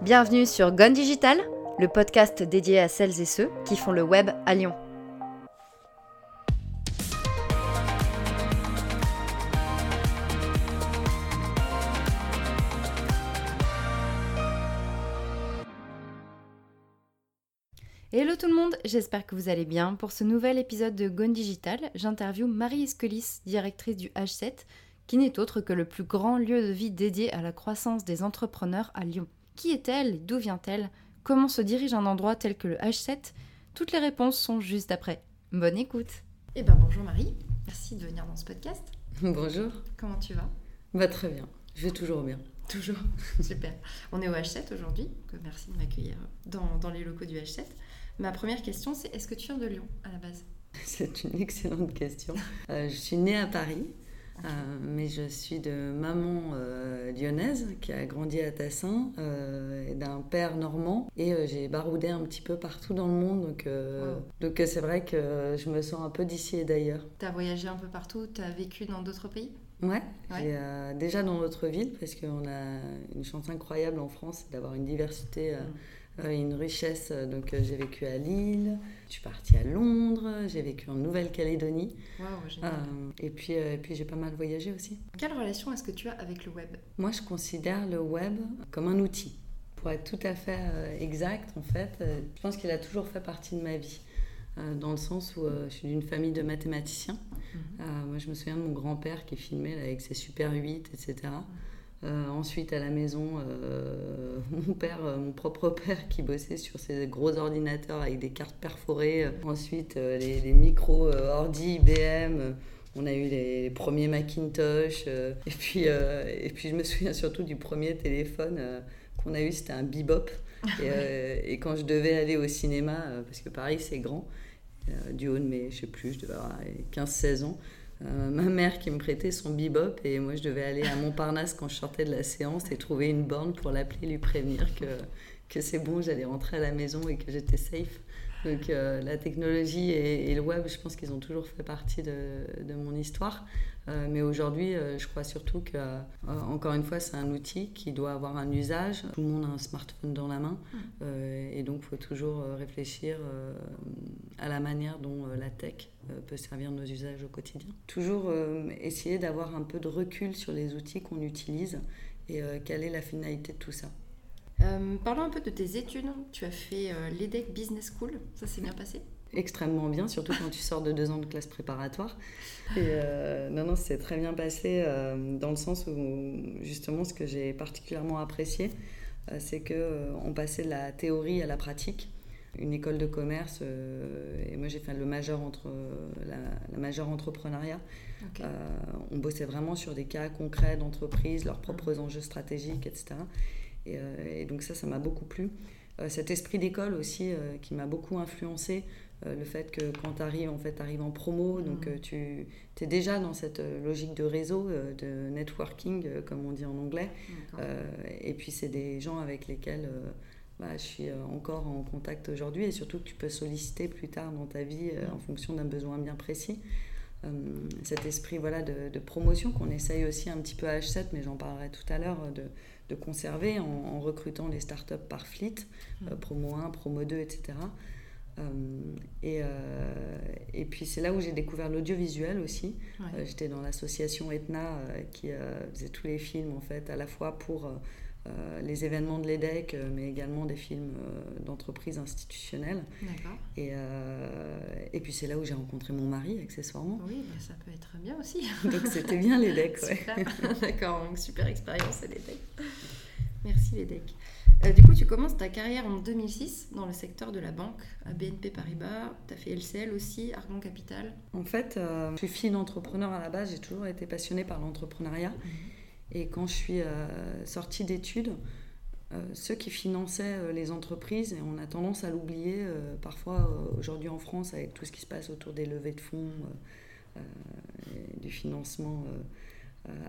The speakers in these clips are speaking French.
Bienvenue sur Gone Digital, le podcast dédié à celles et ceux qui font le web à Lyon. Hello tout le monde, j'espère que vous allez bien. Pour ce nouvel épisode de Gone Digital, j'interviewe Marie Esquelis, directrice du H7, qui n'est autre que le plus grand lieu de vie dédié à la croissance des entrepreneurs à Lyon. Qui est-elle D'où vient-elle Comment se dirige un endroit tel que le H7 Toutes les réponses sont juste après. Bonne écoute Eh ben bonjour Marie, merci de venir dans ce podcast. Bonjour. Comment tu vas? Bah très bien, je vais toujours bien. Toujours. Super. On est au H7 aujourd'hui, merci de m'accueillir dans, dans les locaux du H7. Ma première question, c'est est-ce que tu viens de Lyon à la base? C'est une excellente question. Euh, je suis née à Paris, euh, mais je suis de maman euh, lyonnaise qui a grandi à Tassin et d'un père normand. Et j'ai baroudé un petit peu partout dans le monde. Donc donc c'est vrai que je me sens un peu d'ici et d'ailleurs. Tu as voyagé un peu partout Tu as vécu dans d'autres pays? Ouais, déjà dans notre ville, parce qu'on a une chance incroyable en France d'avoir une diversité mm. Euh, une richesse. Euh, donc euh, j'ai vécu à Lille, je suis partie à Londres, j'ai vécu en Nouvelle-Calédonie. et puis, et puis j'ai pas mal voyagé aussi. Quelle relation est-ce que tu as avec le web? Moi, je considère le web comme un outil. Pour être tout à fait exact, en fait, je pense qu'il a toujours fait partie de ma vie dans le sens où je suis d'une famille de mathématiciens. Mhm. moi, je me souviens de mon grand-père qui filmait avec ses Super 8, etc. Euh, ensuite, à la maison, euh, mon père, euh, mon propre père, qui bossait sur ces gros ordinateurs avec des cartes perforées. Ensuite, les, les micros ordi IBM. On a eu les, premiers Macintosh. et, puis, et puis, je me souviens surtout du premier téléphone qu'on a eu, c'était un Bebop. Et, et, quand je devais aller au cinéma, parce que Paris, c'est grand, du haut de mes, je sais plus, je devais avoir 15-16 ans, euh, ma mère qui me prêtait son bebop et moi je devais aller à Montparnasse quand je sortais de la séance et trouver une borne pour l'appeler, lui prévenir que, que c'est bon, j'allais rentrer à la maison et que j'étais safe. Donc euh, la technologie et, le web, je pense qu'ils ont toujours fait partie de, de mon histoire. Euh, mais aujourd'hui, je crois surtout que, encore une fois, c'est un outil qui doit avoir un usage. Tout le monde a un smartphone dans la main. Mm. et donc, il faut toujours réfléchir à la manière dont la tech peut servir nos usages au quotidien. Toujours essayer d'avoir un peu de recul sur les outils qu'on utilise et quelle est la finalité de tout ça. Euh, parlons un peu de tes études. Tu as fait euh, l'EDEC Business School. Ça s'est bien passé? Extrêmement bien, surtout quand tu sors de deux ans de classe préparatoire. Et euh, non, non, c'est très bien passé dans le sens où, justement, ce que j'ai particulièrement apprécié, c'est qu'on passait de la théorie à la pratique. Une école de commerce et moi j'ai fait le majeur entre la, majeure entrepreneuriat. On bossait vraiment sur des cas concrets d'entreprises leurs propres enjeux stratégiques etc euh, et, donc ça, ça m'a beaucoup plu. Euh, cet esprit d'école aussi euh, qui m'a beaucoup influencé, le fait que quand tu arrives, en fait, tu arrives en promo, donc mmh. tu es déjà dans cette logique de réseau, de networking, comme on dit en anglais. et puis c'est des gens avec lesquels bah, je suis encore en contact aujourd'hui et surtout que tu peux solliciter plus tard dans ta vie mmh. en fonction d'un besoin bien précis. cet esprit voilà, de, de promotion qu'on essaye aussi un petit peu à H7, mais j'en parlerai tout à l'heure, de, de conserver en, recrutant les startups par fleet, mm. euh, promo 1, promo 2, etc. Euh, et, euh, et, puis c'est là où j'ai découvert l'audiovisuel aussi. J'étais dans l'association Etna qui faisait tous les films en fait, à la fois pour les événements de l'EDEC, mais également des films d'entreprise institutionnelles. Et, et puis c'est là où j'ai rencontré mon mari, accessoirement. Oui, bah, ça peut être bien aussi. donc c'était bien l'EDEC. Ouais. D'accord, donc super expérience à l'EDEC. Merci l'EDEC. Euh, du coup, tu commences ta carrière en 2006 dans le secteur de la banque à BNP Paribas. Tu as fait LCL aussi, Argon Capital. En fait, euh, je suis fille d'entrepreneur à la base. J'ai toujours été passionnée par l'entrepreneuriat. Mhm. Et quand je suis euh, sortie d'études, ceux qui finançaient les entreprises, et on a tendance à l'oublier parfois aujourd'hui en France avec tout ce qui se passe autour des levées de fonds, du financement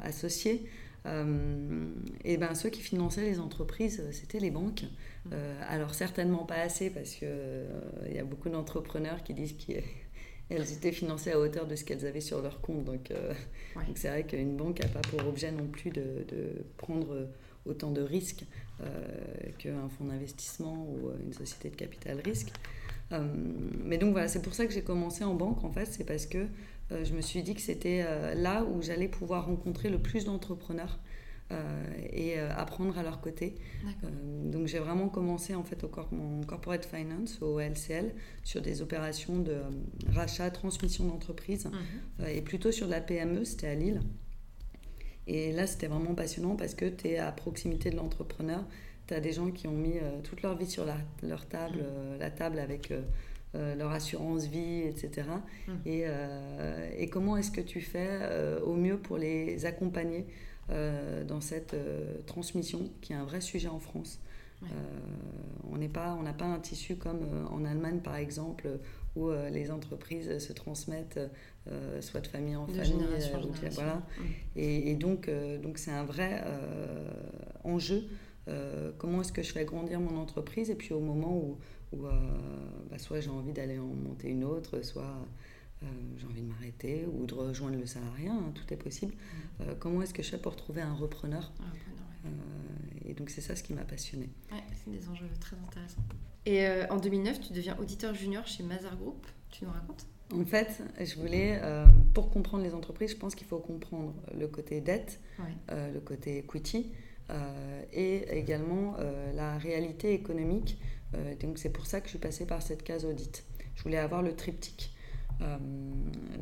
associé. Euh, et ben ceux qui finançaient les entreprises, euh, c'était les banques. Mmh. Euh, alors certainement pas assez parce qu'il il y a beaucoup d'entrepreneurs qui disent qu'elles étaient financées à hauteur de ce qu'elles avaient sur leur compte. Donc c'est vrai qu'une banque n'a pas pour objet non plus de, de prendre autant de risques qu'un fonds d'investissement ou une société de capital risque. mais donc voilà, c'est pour ça que j'ai commencé en banque en fait, c'est parce que je me suis dit que c'était là où j'allais pouvoir rencontrer le plus d'entrepreneurs euh, et euh, apprendre à leur côté. Euh, donc j'ai vraiment commencé en fait au corporate finance, au LCL, sur des opérations de rachat, transmission d'entreprise, mhm. et plutôt sur de la PME, c'était à Lille. Et là, c'était vraiment passionnant parce que tu es à proximité de l'entrepreneur. Tu as des gens qui ont mis toute leur vie sur leur table, mhm. la table avec leur assurance vie, etc. Et, mhm. et, comment est-ce que tu fais au mieux pour les accompagner euh, dans cette euh, transmission qui est un vrai sujet en France? Euh, on n'a pas, pas un tissu comme en Allemagne par exemple où les entreprises se transmettent soit de famille en famille. voilà. Mm. Et, donc donc c'est un vrai enjeu. Comment est-ce que je fais grandir mon entreprise et puis au moment où, où bah, soit j'ai envie d'aller en monter une autre, soit euh, j'ai envie de m'arrêter ou de rejoindre le salariat, hein, tout est possible. Mm. Euh, comment est-ce que je fais pour trouver un repreneur, euh, Et donc c'est ça ce qui m'a passionné. Ouais, c'est des enjeux très intéressants. Et en 2009, tu deviens auditeur junior chez Mazar Group. Tu nous racontes? En fait, je voulais, pour comprendre les entreprises, je pense qu'il faut comprendre le côté dette, le côté equity. Et également la réalité économique. donc c'est pour ça que je suis passée par cette case audit. Je voulais avoir le triptyque. Euh,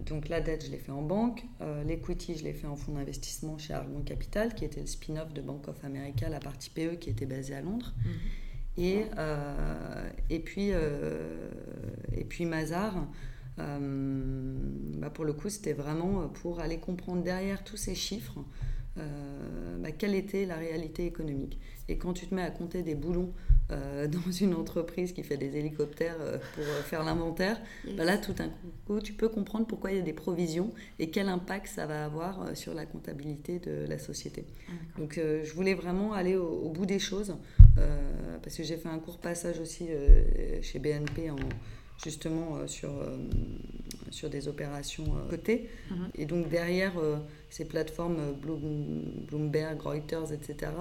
donc la dette, je l'ai fait en banque. Euh, l'equity, je l'ai fait en fonds d'investissement chez Argon Capital, qui était le spin-off de Bank of America, la partie PE qui était basée à Londres. Mhm. Et, euh, et, puis, et puis Mazar, bah pour le coup, c'était vraiment pour aller comprendre derrière tous ces chiffres euh, bah, quelle était la réalité économique. Et quand tu te mets à compter des boulons euh, dans une entreprise qui fait des hélicoptères euh, pour faire l'inventaire, bah, là tout d'un coup tu peux comprendre pourquoi il y a des provisions et quel impact ça va avoir sur la comptabilité de la société. Ah, Donc je voulais vraiment aller au, bout des choses parce que j'ai fait un court passage aussi chez BNP en justement sur, sur des opérations cotées. Mhm. Et donc derrière ces plateformes euh, Bloomberg, Reuters, etc.,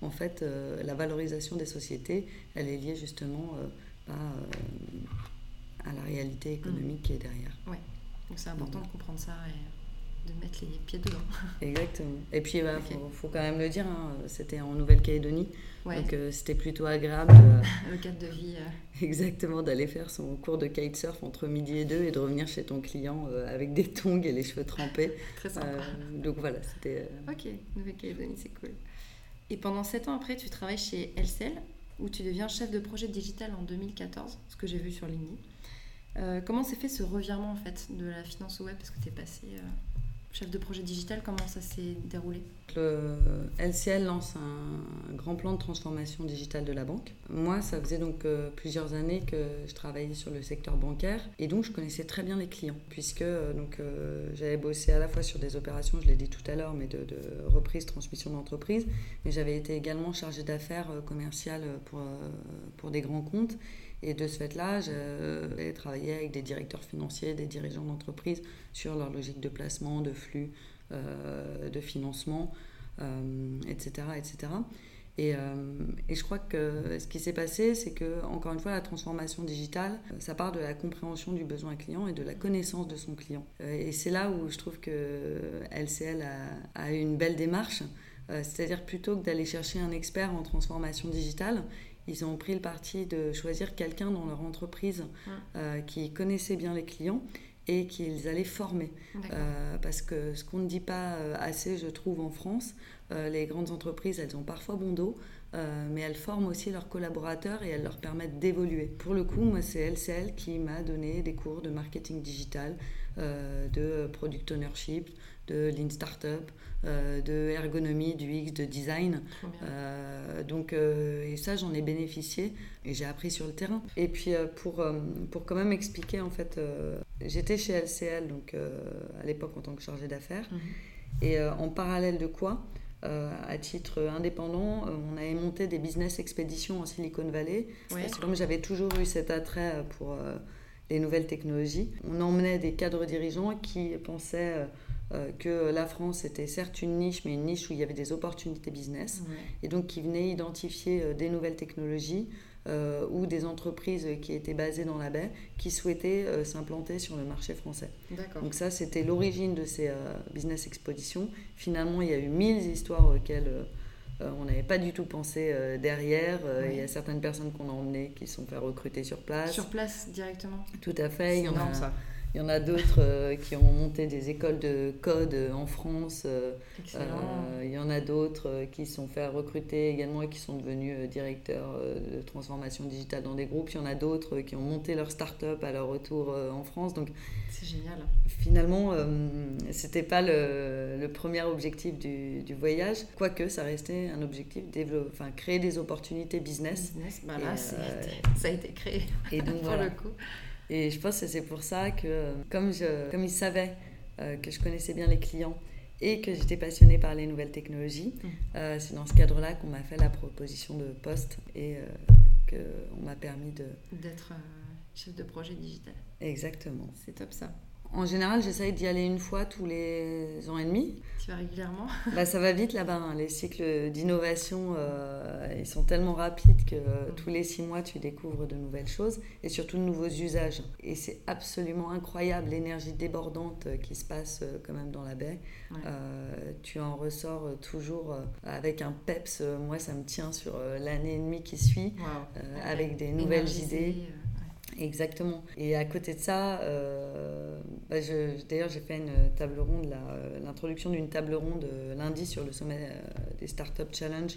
en fait, euh, la valorisation des sociétés, elle est liée justement euh, à la réalité économique qui est derrière. Oui, donc c'est important de comprendre ça et de mettre les pieds dedans. Exactement. Et puis, il bah, faut, quand même le dire, hein, c'était en Nouvelle-Calédonie, donc c'était plutôt agréable. le cadre de vie. Exactement, d'aller faire son cours de kitesurf entre midi et deux et de revenir chez ton client euh, avec des tongs et les cheveux trempés. Très sympa. Euh, donc voilà, c'était. Euh, ok, Nouvelle-Calédonie, c'est cool. Et pendant sept ans après, tu travailles chez LCL, où tu deviens chef de projet digital en 2014, ce que j'ai vu sur LinkedIn. comment s'est fait ce revirement en fait de la finance au web? Parce que tu es passé chef de projet digital, comment ça s'est déroulé Le LCL lance un grand plan de transformation digitale de la banque. Moi, ça faisait donc euh, plusieurs années que je travaillais sur le secteur bancaire et donc je connaissais très bien les clients puisque euh, euh, j'avais bossé à la fois sur des opérations, je l'ai dit tout à l'heure, mais de, de, reprise, transmission d'entreprise, mais j'avais été également chargée d'affaires commerciales pour, pour des grands comptes et de ce fait-là, j'ai travaillé avec des directeurs financiers, des dirigeants d'entreprise sur leur logique de placement, de flux, euh, de financement, etc., euh, etc. Et, euh, et, je crois que ce qui s'est passé, c'est que, encore une fois, la transformation digitale, ça part de la compréhension du besoin client et de la connaissance de son client. Et c'est là où je trouve que LCL a, a une belle démarche. C'est-à-dire plutôt que d'aller chercher un expert en transformation digitale, ils ont pris le parti de choisir quelqu'un dans leur entreprise euh, qui connaissait bien les clients et qu'ils allaient former. Euh, parce que ce qu'on ne dit pas euh, assez, je trouve, en France, les grandes entreprises, elles ont parfois bon dos, mais elles forment aussi leurs collaborateurs et elles leur permettent d'évoluer. Pour le coup, moi, c'est LCL qui m'a donné des cours de marketing digital, de product ownership, de Lean Startup, euh, de ergonomie, du X, de design. Euh, donc, euh, et ça, j'en ai bénéficié et j'ai appris sur le terrain. Et puis, pour, pour quand même expliquer, en fait, j'étais chez LCL, donc à l'époque en tant que chargée d'affaires. Mhm. Et en parallèle de quoi à titre indépendant, on avait monté des business expéditions en Silicon Valley. Parce que comme j'avais toujours eu cet attrait pour les nouvelles technologies, on emmenait des cadres dirigeants qui pensaient que la France était certes une niche, mais une niche où il y avait des opportunités business, et donc qui venait identifier des nouvelles technologies euh, ou des entreprises qui étaient basées dans la baie qui souhaitaient euh, s'implanter sur le marché français. Donc ça, c'était l'origine de ces euh, business expositions. Finalement, il y a eu mille histoires auxquelles on n'avait pas du tout pensé derrière. Il y a certaines personnes qu'on a emmenées qui sont fait recruter sur place. Sur place directement Tout à fait. Il y en a, ça. Il y en a d'autres euh, qui ont monté des écoles de code en France. Euh, euh, il y en a d'autres qui sont fait recruter également et qui sont devenus directeurs de transformation digitale dans des groupes. Il y en a d'autres qui ont monté leur start-up à leur retour en France. Donc, c'est génial. Finalement, c'était pas le, premier objectif du, voyage, quoique ça restait un objectif, enfin, créer des opportunités business. business bah là, ça a été créé. Et donc, pour le coup. Et je pense que c'est pour ça que, comme, je, comme ils savaient euh, que je connaissais bien les clients et que j'étais passionnée par les nouvelles technologies, mm. euh, c'est dans ce cadre-là qu'on m'a fait la proposition de poste et euh, qu'on m'a permis de... D'être chef de projet digital. Exactement. C'est top ça. En général, j'essaye d'y aller une fois tous les ans et demi. Tu vas régulièrement? Bah, Ça va vite là-bas. Hein. Les cycles d'innovation, euh, ils sont tellement rapides que mm. tous les six mois, tu découvres de nouvelles choses et surtout de nouveaux usages. Et c'est absolument incroyable l'énergie débordante qui se passe euh, quand même dans la baie. Euh, tu en ressors toujours avec un peps. Moi, ça me tient sur l'année et demie qui suit, avec des nouvelles idées. Exactement. Et à côté de ça, euh, bah, d'ailleurs, j'ai fait une table ronde, euh, l'introduction d'une table ronde euh, lundi sur le sommet des Startup Challenge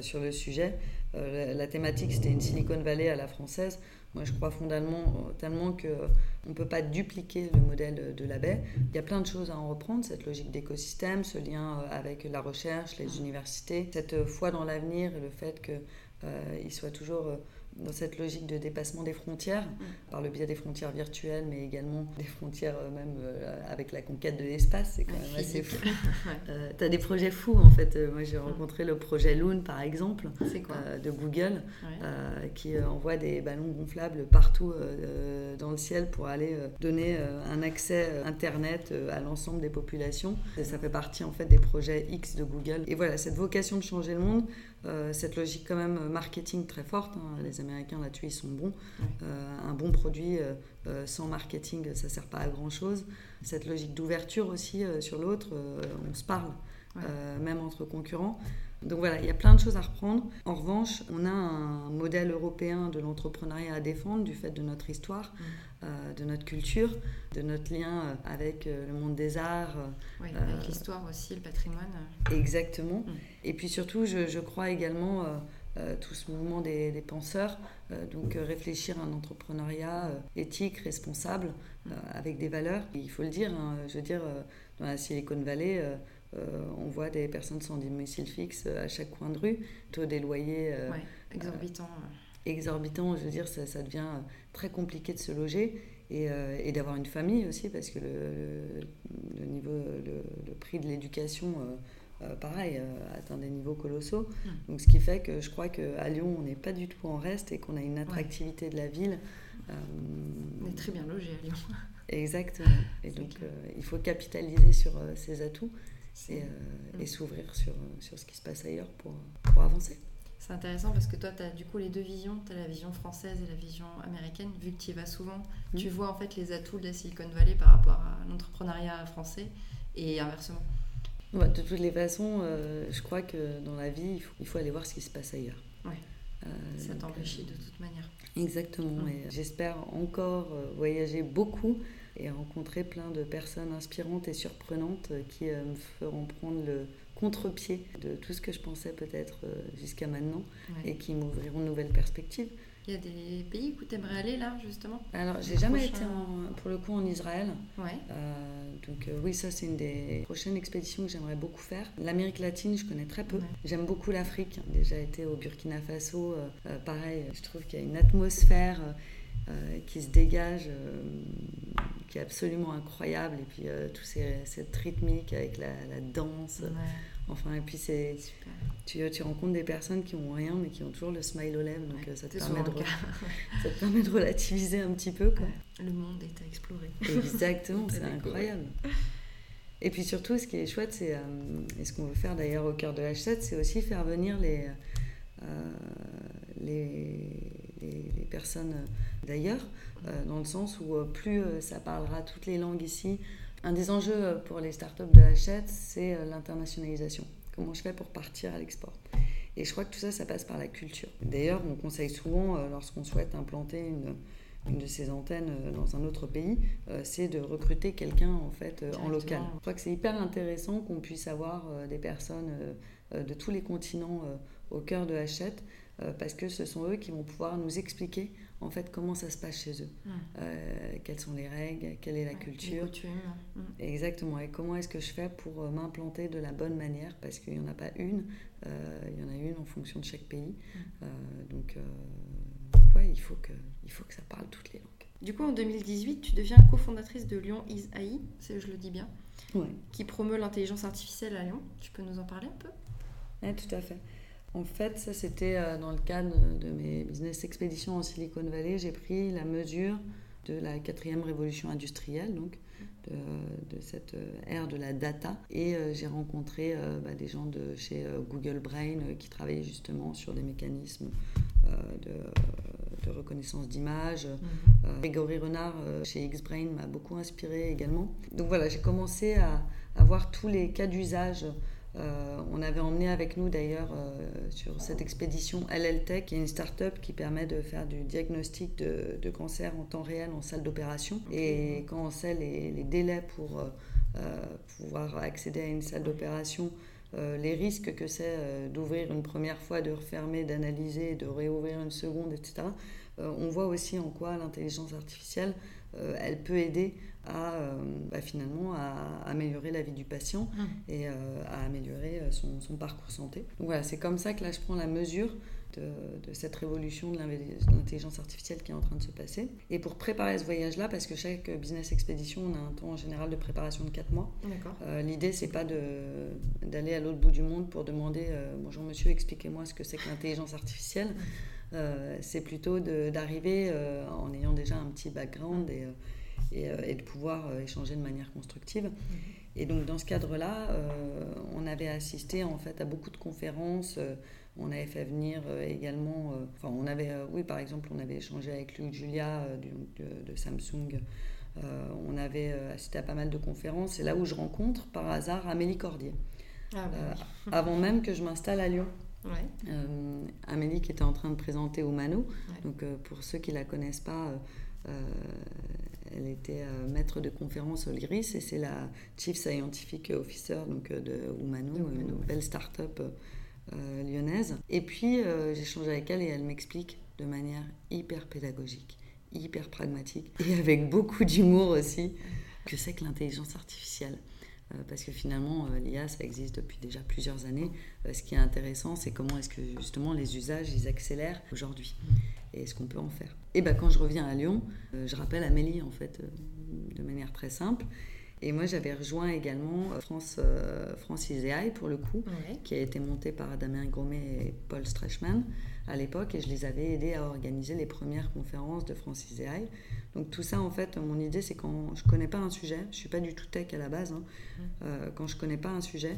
sur le sujet. La, thématique, c'était une Silicon Valley à la française. Moi, je crois fondamentalement tellement qu'on ne peut pas dupliquer le modèle de la baie. Il y a plein de choses à en reprendre, cette logique d'écosystème, ce lien avec la recherche, les universités, cette foi dans l'avenir et le fait qu'il soit toujours dans cette logique de dépassement des frontières, mm. par le biais des frontières virtuelles, mais également des frontières euh, même euh, avec la conquête de l'espace, c'est quand même assez fou. Euh, tu as des projets fous en fait. Moi j'ai mm. rencontré le projet Loon par exemple, de Google, qui envoie des ballons gonflables partout dans le ciel pour aller donner un accès Internet à l'ensemble des populations. ça fait partie en fait des projets X de Google. Et voilà, cette vocation de changer le monde, euh, cette logique quand même marketing très forte. Hein. Les Américains là-dessus, ils sont bons. Euh, un bon produit euh, sans marketing, ça sert pas à grand-chose. Cette logique d'ouverture aussi sur l'autre, on se parle, même entre concurrents. Donc voilà, il y a plein de choses à reprendre. En revanche, on a un modèle européen de l'entrepreneuriat à défendre du fait de notre histoire, mm. euh, de notre culture, de notre lien euh, avec euh, le monde des arts. Oui, avec l'histoire aussi, le patrimoine. Exactement. Mm. Et puis surtout, je, crois également tout ce mouvement des, penseurs, donc réfléchir à un entrepreneuriat éthique, responsable, mm. avec des valeurs. il faut le dire, hein, je veux dire, dans la Silicon Valley, euh, on voit des personnes sans domicile fixe euh, à chaque coin de rue, taux des loyers euh, exorbitants. exorbitants, je veux dire, ça, devient très compliqué de se loger et, d'avoir une famille aussi, parce que le, niveau, le, prix de l'éducation, pareil, atteint des niveaux colossaux. Hmm. Donc, ce qui fait que je crois qu'à Lyon, on n'est pas du tout en reste et qu'on a une attractivité de la ville. on est très bien logé à Lyon. Exactement. Et donc, il faut capitaliser sur ces atouts et, euh, et s'ouvrir sur, sur ce qui se passe ailleurs pour, pour avancer. C'est intéressant parce que toi, tu as du coup les deux visions. Tu as la vision française et la vision américaine. Vu que tu y vas souvent, mm. tu vois en fait les atouts de la Silicon Valley par rapport à l'entrepreneuriat français et inversement. de toutes les façons, euh, je crois que dans la vie, il faut, il faut, aller voir ce qui se passe ailleurs. Ouais. Euh, ça t'enrichit de toute manière. Exactement. Mm. Et j'espère encore voyager beaucoup et rencontrer plein de personnes inspirantes et surprenantes qui euh, me feront prendre le contre-pied de tout ce que je pensais peut-être euh, jusqu'à maintenant et qui m'ouvriront de nouvelles perspectives. Il y a des pays où tu aimerais aller là, justement? Alors, j'ai jamais été pour le coup en Israël. Ouais. Euh, donc, oui, ça, c'est une des prochaines expéditions que j'aimerais beaucoup faire. L'Amérique latine, je connais très peu. J'aime beaucoup l'Afrique. Déjà été au Burkina Faso. pareil, je trouve qu'il y a une atmosphère euh, qui se dégage, euh, qui est absolument incroyable. Et puis euh, tout cette rythmique avec la, danse. Enfin, et puis c'est. Tu, tu, rencontres des personnes qui ont rien, mais qui ont toujours le smile aux lèvres. Donc ça, te permet de, ça te permet de relativiser un petit peu. Quoi. Le monde est à explorer. Exactement, c'est incroyable. Et puis surtout, ce qui est chouette, c'est, et ce qu'on veut faire d'ailleurs au cœur de H7, c'est aussi faire venir les, les, les, personnes d'ailleurs, dans le sens où plus ça parlera toutes les langues ici, un des enjeux pour les startups de H7, c'est l'internationalisation. Comment je fais pour partir à l'export? Et je crois que tout ça, ça passe par la culture. D'ailleurs, on conseille souvent, euh, lorsqu'on souhaite implanter une, une de ces antennes euh, dans un autre pays, euh, c'est de recruter quelqu'un en fait en local. Je crois que c'est hyper intéressant qu'on puisse avoir des personnes de tous les continents au cœur de Hachette parce que ce sont eux qui vont pouvoir nous expliquer en fait comment ça se passe chez eux, euh, quelles sont les règles, quelle est la culture. Mm. Exactement. Et comment est-ce que je fais pour euh, m'implanter de la bonne manière? Parce qu'il n'y en a pas une, euh, il y en a une en fonction de chaque pays. Mm. donc ouais, il faut que il faut que ça parle toutes les langues. Du coup, en 2018, tu deviens cofondatrice de Lyon Is AI, je le dis bien, qui promeut l'intelligence artificielle à Lyon. Tu peux nous en parler un peu? Oui, tout à fait. En fait, ça c'était euh, dans le cadre de mes business expéditions en Silicon Valley. J'ai pris la mesure de la quatrième révolution industrielle, donc de, cette euh, ère de la data. Et euh, j'ai rencontré bah, des gens de chez Google Brain qui travaillaient justement sur des mécanismes de, reconnaissance d'image. Mhm. Grégory Renard chez X-Brain m'a beaucoup inspiré également. Donc voilà, j'ai commencé à, à voir tous les cas d'usage euh, on avait emmené avec nous d'ailleurs euh, sur cette expédition LL Tech, qui est une start-up qui permet de faire du diagnostic de, cancer en temps réel en salle d'opération. Et quand on sait les, délais pour euh, pouvoir accéder à une salle d'opération, les risques que c'est d'ouvrir une première fois, de refermer, d'analyser, de réouvrir une seconde, etc., on voit aussi en quoi l'intelligence artificielle, elle peut aider à euh, bah, finalement à améliorer la vie du patient hum. et euh, à améliorer euh, son, son, parcours santé. Donc voilà, c'est comme ça que là je prends la mesure de, de cette révolution de l'intelligence artificielle qui est en train de se passer. Et pour préparer ce voyage-là, parce que chaque business expédition, on a un temps en général de préparation de 4 mois. Euh, L'idée, c'est pas d'aller à l'autre bout du monde pour demander Bonjour monsieur, expliquez-moi ce que c'est que l'intelligence artificielle. C'est plutôt d'arriver en ayant déjà un petit background et euh, et, de pouvoir euh, échanger de manière constructive. Mhm. Et donc dans ce cadre-là, euh, on avait assisté en fait à beaucoup de conférences. on avait fait venir également, enfin on avait, oui par exemple, on avait échangé avec Luc Julia de, Samsung. on avait assisté à pas mal de conférences. C'est là où je rencontre par hasard Amélie Cordier. Ah, bah avant même que je m'installe à Lyon. Amélie qui était en train de présenter au Mano. Donc pour ceux qui la connaissent pas, elle était euh, maître de conférence au LIRIS et c'est la Chief Scientific Officer donc, euh, de Umano, une belle start-up euh, lyonnaise. Et puis j'échange avec elle et elle m'explique de manière hyper pédagogique, hyper pragmatique et avec beaucoup d'humour aussi que c'est que l'intelligence artificielle. parce que finalement, l'IA, ça existe depuis déjà plusieurs années. ce qui est intéressant, c'est comment est-ce que justement les usages, ils accélèrent aujourd'hui et ce qu'on peut en faire. Et ben, quand je reviens à Lyon, euh, je rappelle Amélie, en fait, euh, de manière très simple. Et moi, j'avais rejoint également euh, France, France Iseai, pour le coup, qui a été montée par Damien Gourmet et Paul Strachman à l'époque, et je les avais aidés à organiser les premières conférences de France Iseai. Donc tout ça, en fait, mon idée, c'est quand je connais pas un sujet, je suis pas du tout tech à la base, hein, mmh. quand je connais pas un sujet,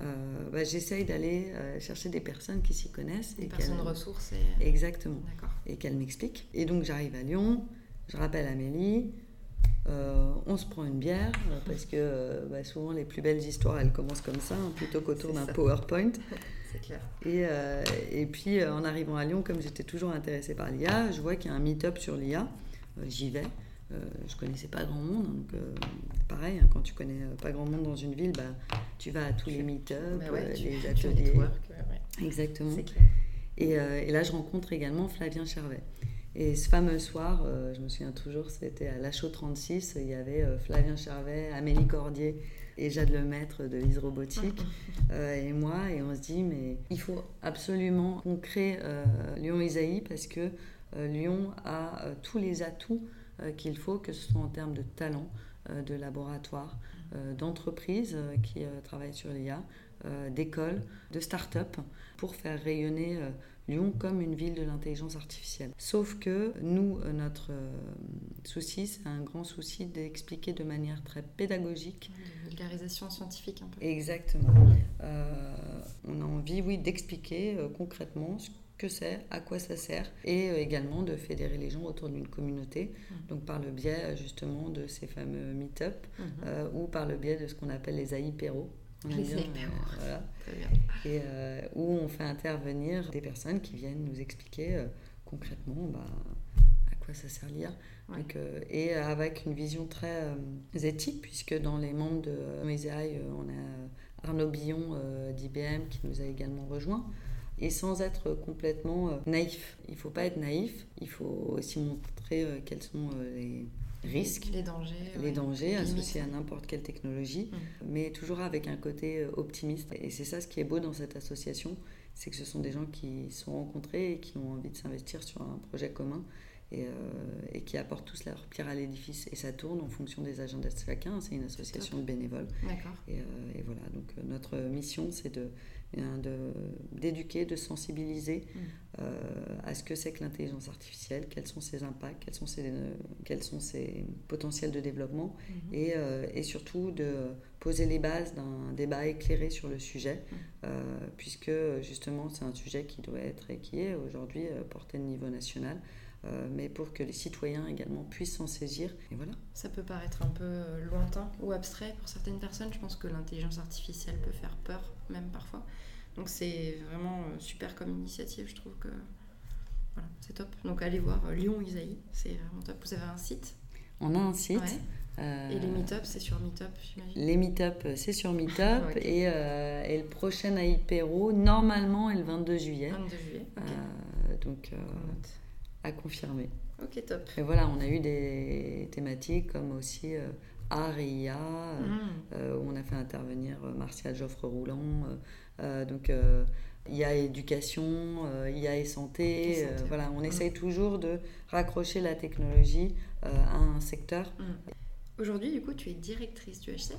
euh, bah, j'essaye d'aller euh, chercher des personnes qui s'y connaissent. Des et personnes ressources. Et... Exactement. Et qu'elles m'expliquent. Et donc j'arrive à Lyon, je rappelle Amélie, euh, on se prend une bière, parce que bah, souvent les plus belles histoires, elles commencent comme ça, hein, plutôt qu'autour d'un PowerPoint. C'est clair. Et, et puis en arrivant à Lyon, comme j'étais toujours intéressée par l'IA, je vois qu'il y a un meet-up sur l'IA. J'y vais. Euh, je connaissais pas grand monde, donc euh, pareil, hein, quand tu connais euh, pas grand monde dans une ville, bah, tu vas à tous les meet-up, bah les ateliers. Exactement. Et, et, là, je rencontre également Flavien Charvet. Et ce fameux soir, je me souviens toujours, c'était à l'Achot 36, il y avait Flavien Charvet, Amélie Cordier et Jade Lemaître de Lise Robotique et moi, et on se dit, mais il faut absolument qu'on crée Lyon Isaïe parce que Lyon a tous les atouts euh, qu'il faut, que ce soit en termes de talent, euh, de laboratoire, euh, d'entreprises qui travaillent sur l'IA, d'écoles, de start-up, pour faire rayonner Lyon comme une ville de l'intelligence artificielle. Sauf que nous, notre souci, c'est un grand souci d'expliquer de manière très pédagogique. De vulgarisation scientifique un peu. Exactement. on a envie, oui, d'expliquer concrètement ce que c'est, à quoi ça sert, et euh, également de fédérer les gens autour d'une communauté, mmh. donc par le biais euh, justement de ces fameux meet-up, mmh. euh, ou par le biais de ce qu'on appelle les aïpéros. Les aïpéros, voilà. Très bien. Et où on fait intervenir des personnes qui viennent nous expliquer concrètement bah, à quoi ça sert l'IA. et avec une vision très éthique, puisque dans les membres de MESAI, on a Arnaud Billon d'IBM qui nous a également rejoint et sans être complètement euh, naïf. Il ne faut pas être naïf, il faut aussi montrer euh, quels sont euh, les risques, les dangers, les dangers associés à n'importe quelle technologie, mm. mais toujours avec un côté optimiste. Et c'est ça ce qui est beau dans cette association, c'est que ce sont des gens qui se sont rencontrés et qui ont envie de s'investir sur un projet commun. Et, et, qui apportent tous leur pierre à l'édifice. Et ça tourne en fonction des agendas de chacun. C'est une association de bénévoles. Et, et, voilà, donc notre mission, c'est de d'éduquer, de, sensibiliser mm. euh, à ce que c'est que l'intelligence artificielle, quels sont ses impacts, quels sont ses, quels sont ses potentiels de développement mm-hmm. et, euh, et, surtout de poser les bases d'un débat éclairé sur le sujet, mm. euh, puisque justement c'est un sujet qui doit être et qui est aujourd'hui porté de niveau national. mais pour que les citoyens également puissent s'en saisir. Et voilà. Ça peut paraître un peu lointain ou abstrait pour certaines personnes. Je pense que l'intelligence artificielle peut faire peur, même parfois. Donc c'est vraiment euh, super comme initiative, je trouve que voilà, c'est top. Donc allez voir euh, Lyon Isaïe, c'est vraiment top. Vous avez un site? On a un site. Euh, et les meet-up, c'est sur Meetup, j'imagine? Les meet-up, c'est sur Meetup. et, et, le prochain Aipero, normalement, est le 22 juillet. 22 juillet, Donc, à confirmer. Ok, top. Et voilà, on a eu des thématiques comme aussi art et IA, mm. où on a fait intervenir Martial Joffre Roulant, euh, donc euh, il y a éducation, euh, il y a santé. voilà, on mm. essaye toujours de raccrocher la technologie à un secteur. Mm. Aujourd'hui, du coup, tu es directrice du H7.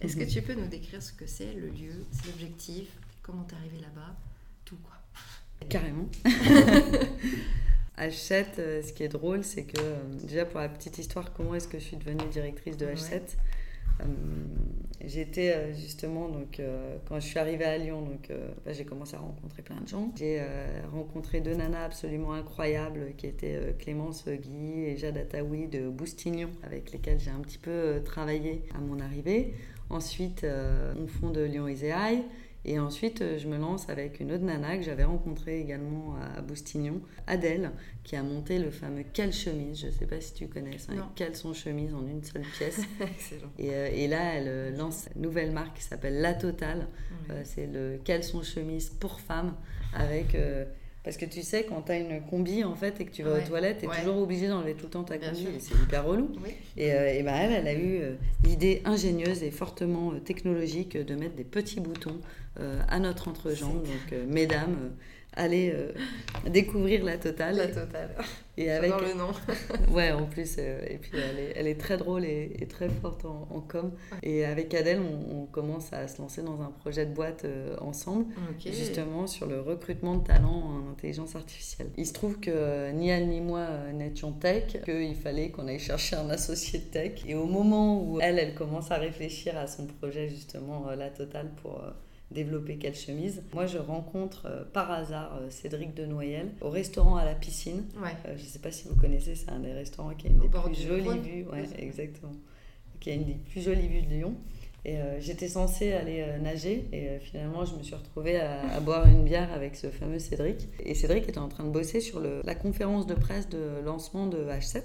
Est-ce que mhm. tu peux nous décrire ce que c'est, le lieu, l'objectif, comment tu es arrivée là-bas, tout quoi? Carrément. H7, ce qui est drôle, c'est que, déjà pour la petite histoire, comment est-ce que je suis devenue directrice de H7 euh, j'étais euh, justement, donc, euh, quand je suis arrivée à Lyon, donc, bah, j'ai commencé à rencontrer plein de gens. J'ai rencontré deux nanas absolument incroyables qui étaient Clémence Guy et Jade Ataoui de Boustignon, avec lesquelles j'ai un petit peu travaillé à mon arrivée. Ensuite, on fonde Lyon Iséaï. Et ensuite, euh, je me lance avec une autre nana que j'avais rencontrée également à Boustignon, Adèle, qui a monté le fameux Quelle chemise. Je ne sais pas si tu connais ça, son chemise en une seule pièce. Excellent. Et, euh, et, là, elle euh, lance une nouvelle marque qui s'appelle La Totale. c'est le son chemise pour femmes avec. Parce que tu sais, quand tu as une combi en fait et que tu vas aux toilettes, tu es toujours obligé d'enlever tout le temps ta combi c'est hyper relou. Et, et bah, elle, elle a eu l'idée ingénieuse et fortement technologique de mettre des petits boutons à notre entrejambe. Donc, euh, mesdames, euh, allez découvrir la totale. La totale. Et avec le nom. ouais, en plus, et puis elle est, elle est, très drôle et, très forte en, com. Et avec Adèle, on, commence à se lancer dans un projet de boîte ensemble, justement sur le recrutement de talents en intelligence artificielle. Il se trouve que ni elle ni moi n'étions tech, qu'il fallait qu'on aille chercher un associé de tech. Et au moment où elle, elle commence à réfléchir à son projet, justement, la totale pour développer quelle chemise. Moi, je rencontre euh, par hasard euh, Cédric de Noyel au restaurant à la piscine. Euh, je ne sais pas si vous connaissez, c'est un des restaurants qui a une des plus jolies vues. Ouais, exactement. Qui a une des plus jolies vues de Lyon. Et euh, j'étais censée aller euh, nager et euh, finalement je me suis retrouvée à, boire une bière avec ce fameux Cédric. Et Cédric était en train de bosser sur le, la conférence de presse de lancement de H7.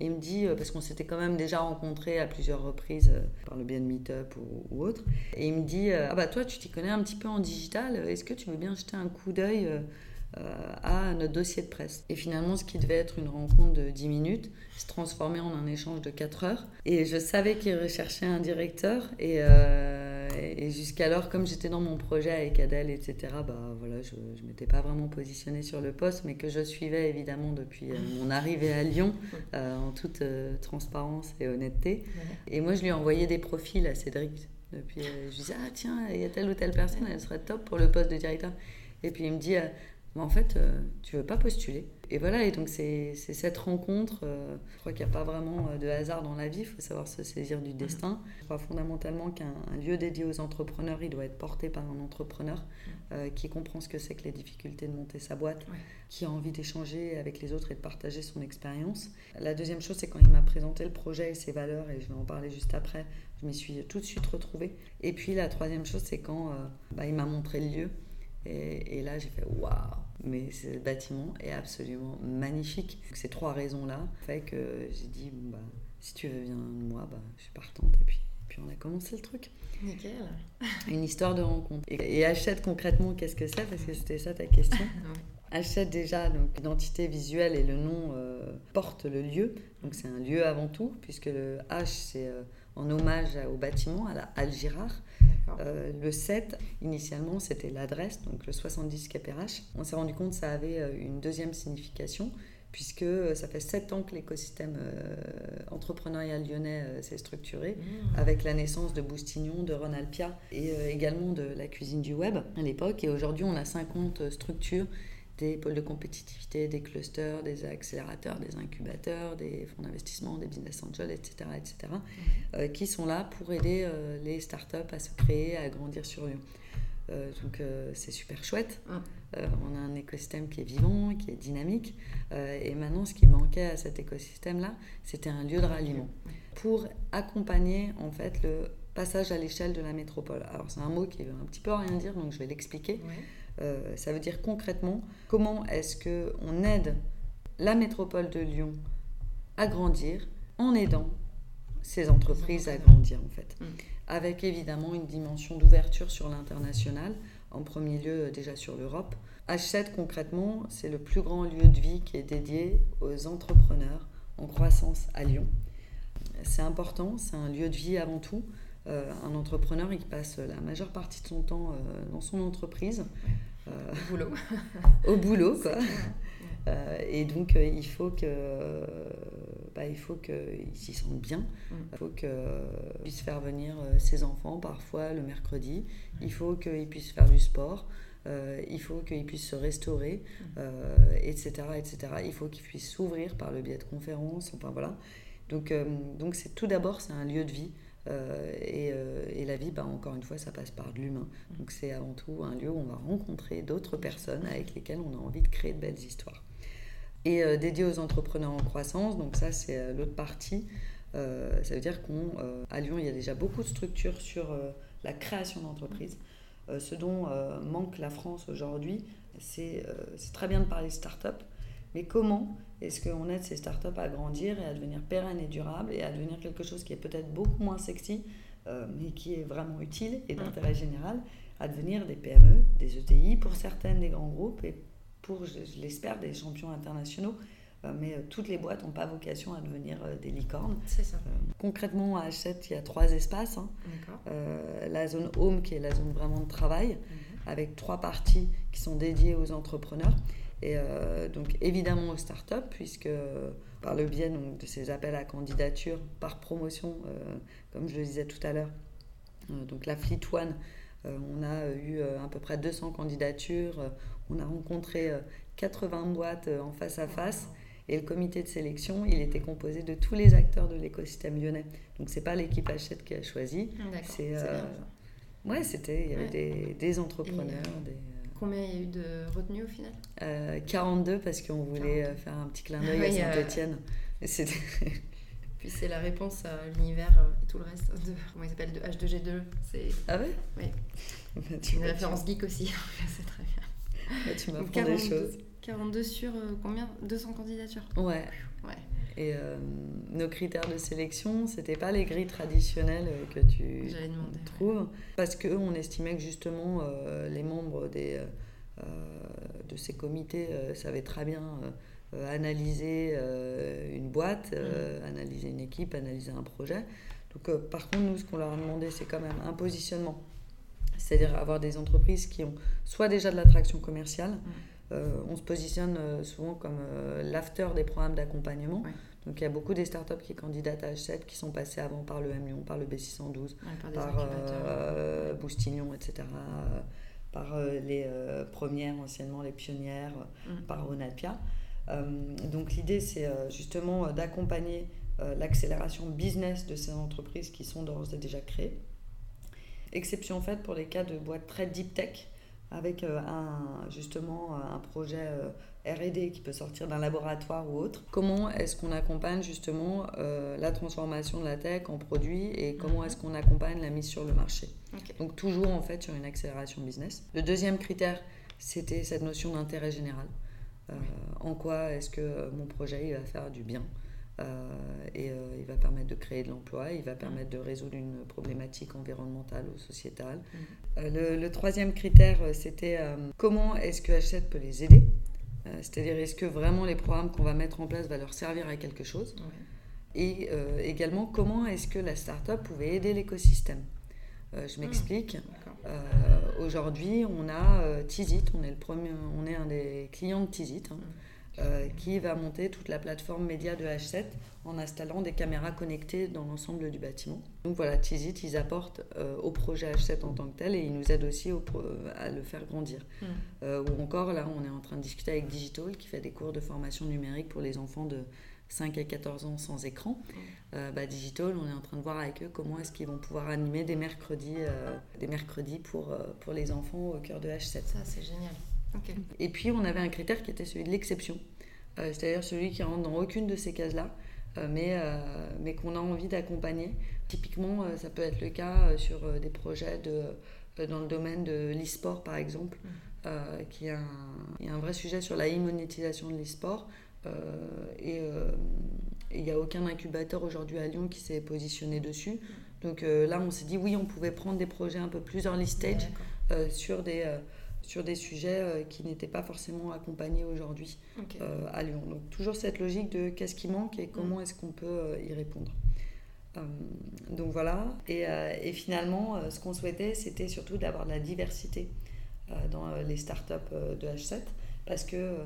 Et il me dit, parce qu'on s'était quand même déjà rencontrés à plusieurs reprises par le bien de Meetup ou, ou autre, et il me dit, ah bah toi tu t'y connais un petit peu en digital, est-ce que tu veux bien jeter un coup d'œil à notre dossier de presse. Et finalement, ce qui devait être une rencontre de 10 minutes s'est transformé en un échange de 4 heures. Et je savais qu'il recherchait un directeur. Et, euh, et jusqu'alors, comme j'étais dans mon projet avec Adèle, etc., bah, voilà, je ne m'étais pas vraiment positionnée sur le poste, mais que je suivais évidemment depuis euh, mon arrivée à Lyon, euh, en toute transparence et honnêteté. Et moi, je lui ai envoyé des profils à Cédric. Depuis, je lui disais, ah tiens, il y a telle ou telle personne, elle serait top pour le poste de directeur. Et puis il me dit, Mais en fait, euh, tu veux pas postuler. Et voilà, et donc c'est cette rencontre. euh, je crois qu'il n'y a pas vraiment euh, de hasard dans la vie, il faut savoir se saisir du destin. Je crois fondamentalement qu'un un lieu dédié aux entrepreneurs, il doit être porté par un entrepreneur euh, qui comprend ce que c'est que les difficultés de monter sa boîte, Ouais. qui a envie d'échanger avec les autres et de partager son expérience. La deuxième chose, c'est quand il m'a présenté le projet et ses valeurs, et je vais en parler juste après, je m'y suis tout de suite retrouvée. Et puis la troisième chose, c'est quand euh, bah, il m'a montré le lieu. Et, et là, j'ai fait waouh! Mais ce bâtiment est absolument magnifique. Donc, ces trois raisons-là fait que j'ai dit bon, bah, si tu veux bien de moi, bah, je suis partante. Et puis, puis on a commencé le truc. Nickel. Une histoire de rencontre. Et, et achète concrètement, qu'est-ce que c'est? Parce que c'était ça ta question. Achète déjà, donc l'identité visuelle et le nom euh, portent le lieu. Donc c'est un lieu avant tout, puisque le H c'est euh, en hommage au bâtiment, à la Halle Girard. Euh, le 7, initialement, c'était l'adresse, donc le 70 KPRH. On s'est rendu compte que ça avait euh, une deuxième signification, puisque euh, ça fait 7 ans que l'écosystème euh, entrepreneurial lyonnais euh, s'est structuré, Mmh. avec la naissance de Boustignon, de Ronalpia, et également de la cuisine du web à l'époque. Et aujourd'hui, on a 50 structures des pôles de compétitivité, des clusters, des accélérateurs, des incubateurs, des fonds d'investissement, des business angels, etc., etc., euh, qui sont là pour aider euh, les startups à se créer, à grandir sur Lyon. Euh, donc c'est super chouette. Euh, on a un écosystème qui est vivant, qui est dynamique. Et maintenant, ce qui manquait à cet écosystème-là, c'était un lieu de ralliement pour accompagner en fait le passage à l'échelle de la métropole. Alors c'est un mot qui veut un petit peu rien dire, donc je vais l'expliquer. Euh, ça veut dire concrètement comment est-ce que on aide la métropole de Lyon à grandir en aidant ces entreprises à grandir en fait. Mm. Avec évidemment une dimension d'ouverture sur l'international, en premier lieu euh, déjà sur l'Europe. H7 concrètement, c'est le plus grand lieu de vie qui est dédié aux entrepreneurs en croissance à Lyon. C'est important, c'est un lieu de vie avant tout. Euh, un entrepreneur, il passe la majeure partie de son temps euh, dans son entreprise, euh, Boulot. au boulot, quoi. Et donc, il faut que, bah, il faut qu'ils s'y sentent bien. Mm. Il faut qu'ils puissent faire venir ses enfants parfois le mercredi. Il faut qu'ils puissent faire du sport. Euh, il faut qu'ils puissent se restaurer, euh, etc., etc. Il faut qu'ils puissent s'ouvrir par le biais de conférences. Enfin voilà. Donc, euh, donc c'est tout d'abord c'est un lieu de vie. Euh, et, euh, et la vie, bah, encore une fois, ça passe par de l'humain. Donc c'est avant tout un lieu où on va rencontrer d'autres personnes avec lesquelles on a envie de créer de belles histoires. Et euh, dédié aux entrepreneurs en croissance, donc ça c'est l'autre partie. Ça veut dire qu'à Lyon, il y a déjà beaucoup de structures sur la création d'entreprises. Ce dont manque la France aujourd'hui, c'est très bien de parler start-up, mais comment est-ce qu'on aide ces startups à grandir et à devenir pérennes et durables et à devenir quelque chose qui est peut-être beaucoup moins sexy, euh, mais qui est vraiment utile et d'intérêt général, à devenir des PME, des ETI, pour certaines des grands groupes et pour, je, je l'espère, des champions internationaux. Euh, mais euh, toutes les boîtes n'ont pas vocation à devenir des licornes. C'est ça. Concrètement, à H7, il y a trois espaces. hein. La zone home, qui est la zone vraiment de travail, Mhm. avec trois parties qui sont dédiées aux entrepreneurs. Et euh, donc évidemment aux startups, puisque euh, par le biais donc, de ces appels à candidature par promotion, euh, comme je le disais tout à l'heure, euh, donc la Fleet One, on a eu à peu près 200 candidatures, on a rencontré euh, 80 boîtes en face à face. Et le comité de sélection, il était composé de tous les acteurs de l'écosystème lyonnais. Donc c'est pas l'équipe Hachette qui a choisi. C'est. Ouais, c'était, il y avait Ouais. des, des entrepreneurs, des, Combien il y a eu de retenues au final euh, 42 parce qu'on voulait 42. euh, faire un petit clin d'œil Oui, à euh, Saint-Etienne. Et c'était Puis c'est la réponse à l'univers euh, et tout le reste de comment il s'appelle de H2G2. C'est Ah ouais? Oui. Bah, tu, une référence geek aussi. c'est très bien. tu, bah, tu m'apprends des 42 choses. 42 sur euh, combien? 200 candidatures. Ouais. Ouais. Et euh, nos critères de sélection, c'était pas les grilles traditionnelles euh, que tu ouais. trouves, parce qu'on estimait que justement euh, les membres des, euh, de ces comités savaient très bien analyser une boîte, euh, analyser une équipe, analyser un projet. Donc, par contre, nous, ce qu'on leur a demandé, c'est quand même un positionnement. C'est-à-dire avoir des entreprises qui ont soit déjà de l'attraction commerciale, euh, on se positionne euh, souvent comme euh, l'after des programmes d'accompagnement. Ouais. Donc il y a beaucoup des startups qui candidatent à H7 qui sont passées avant par le M Lyon, par le B612, Ouais, par par euh, Boustignon, etc., euh, par les premières, anciennement les pionnières, mm. par Onapia. donc l'idée, c'est justement d'accompagner l'accélération business de ces entreprises qui sont d'ores et déjà créées. Exception faite pour les cas de boîtes très deep tech, avec un, justement un projet RD qui peut sortir d'un laboratoire ou autre. Comment est-ce qu'on accompagne justement euh, la transformation de la tech en produit et comment mhm. est-ce qu'on accompagne la mise sur le marché? Donc toujours en fait sur une accélération business. Le deuxième critère, c'était cette notion d'intérêt général. Euh, en quoi est-ce que mon projet il va faire du bien? euh, et il va permettre de créer de l'emploi, il va mhm. permettre de résoudre une problématique environnementale ou sociétale. Mhm. Le, le, troisième critère, c'était comment est-ce que H7 peut les aider? Euh, c'est-à-dire, est-ce que vraiment les programmes qu'on va mettre en place vont leur servir à quelque chose? Et euh, également, comment est-ce que la start-up pouvait aider l'écosystème? Euh, Je m'explique. Ah, aujourd'hui, on a Tizit, on est, le premier, on est un des clients de Tizit. Hein. Euh, qui va monter toute la plateforme média de H7 en installant des caméras connectées dans l'ensemble du bâtiment. Donc voilà, Tizit, ils apportent euh, au projet H7 en tant que tel et ils nous aident aussi à le faire grandir. Hmm. Euh, ou encore, là, on est en train de discuter avec Digital qui fait des cours de formation numérique pour les enfants de 5 à 14 ans sans écran. Hmm. Bah, Digital, on est en train de voir avec eux comment est-ce qu'ils vont pouvoir animer des mercredis, des mercredis pour, pour les enfants au cœur de H7. Ça, c'est génial. Et puis, on avait un critère qui était celui de l'exception, euh, c'est-à-dire celui qui rentre dans aucune de ces cases-là, euh, mais, euh, mais qu'on a envie d'accompagner. Typiquement, ça peut être le cas sur des projets de, dans le domaine de l'e-sport, par exemple, mm. qui est un, il y a un vrai sujet sur la e-monétisation de l'e-sport. et il n'y a aucun incubateur aujourd'hui à Lyon qui s'est positionné dessus. Donc là, on s'est dit oui, on pouvait prendre des projets un peu plus early stage sur des sur des sujets euh, qui n'étaient pas forcément accompagnés aujourd'hui euh, à Lyon. Donc toujours cette logique de qu'est-ce qui manque et comment mm. est-ce qu'on peut euh, y répondre. donc voilà, et, et finalement, ce qu'on souhaitait, c'était surtout d'avoir de la diversité dans les startups de H7, parce que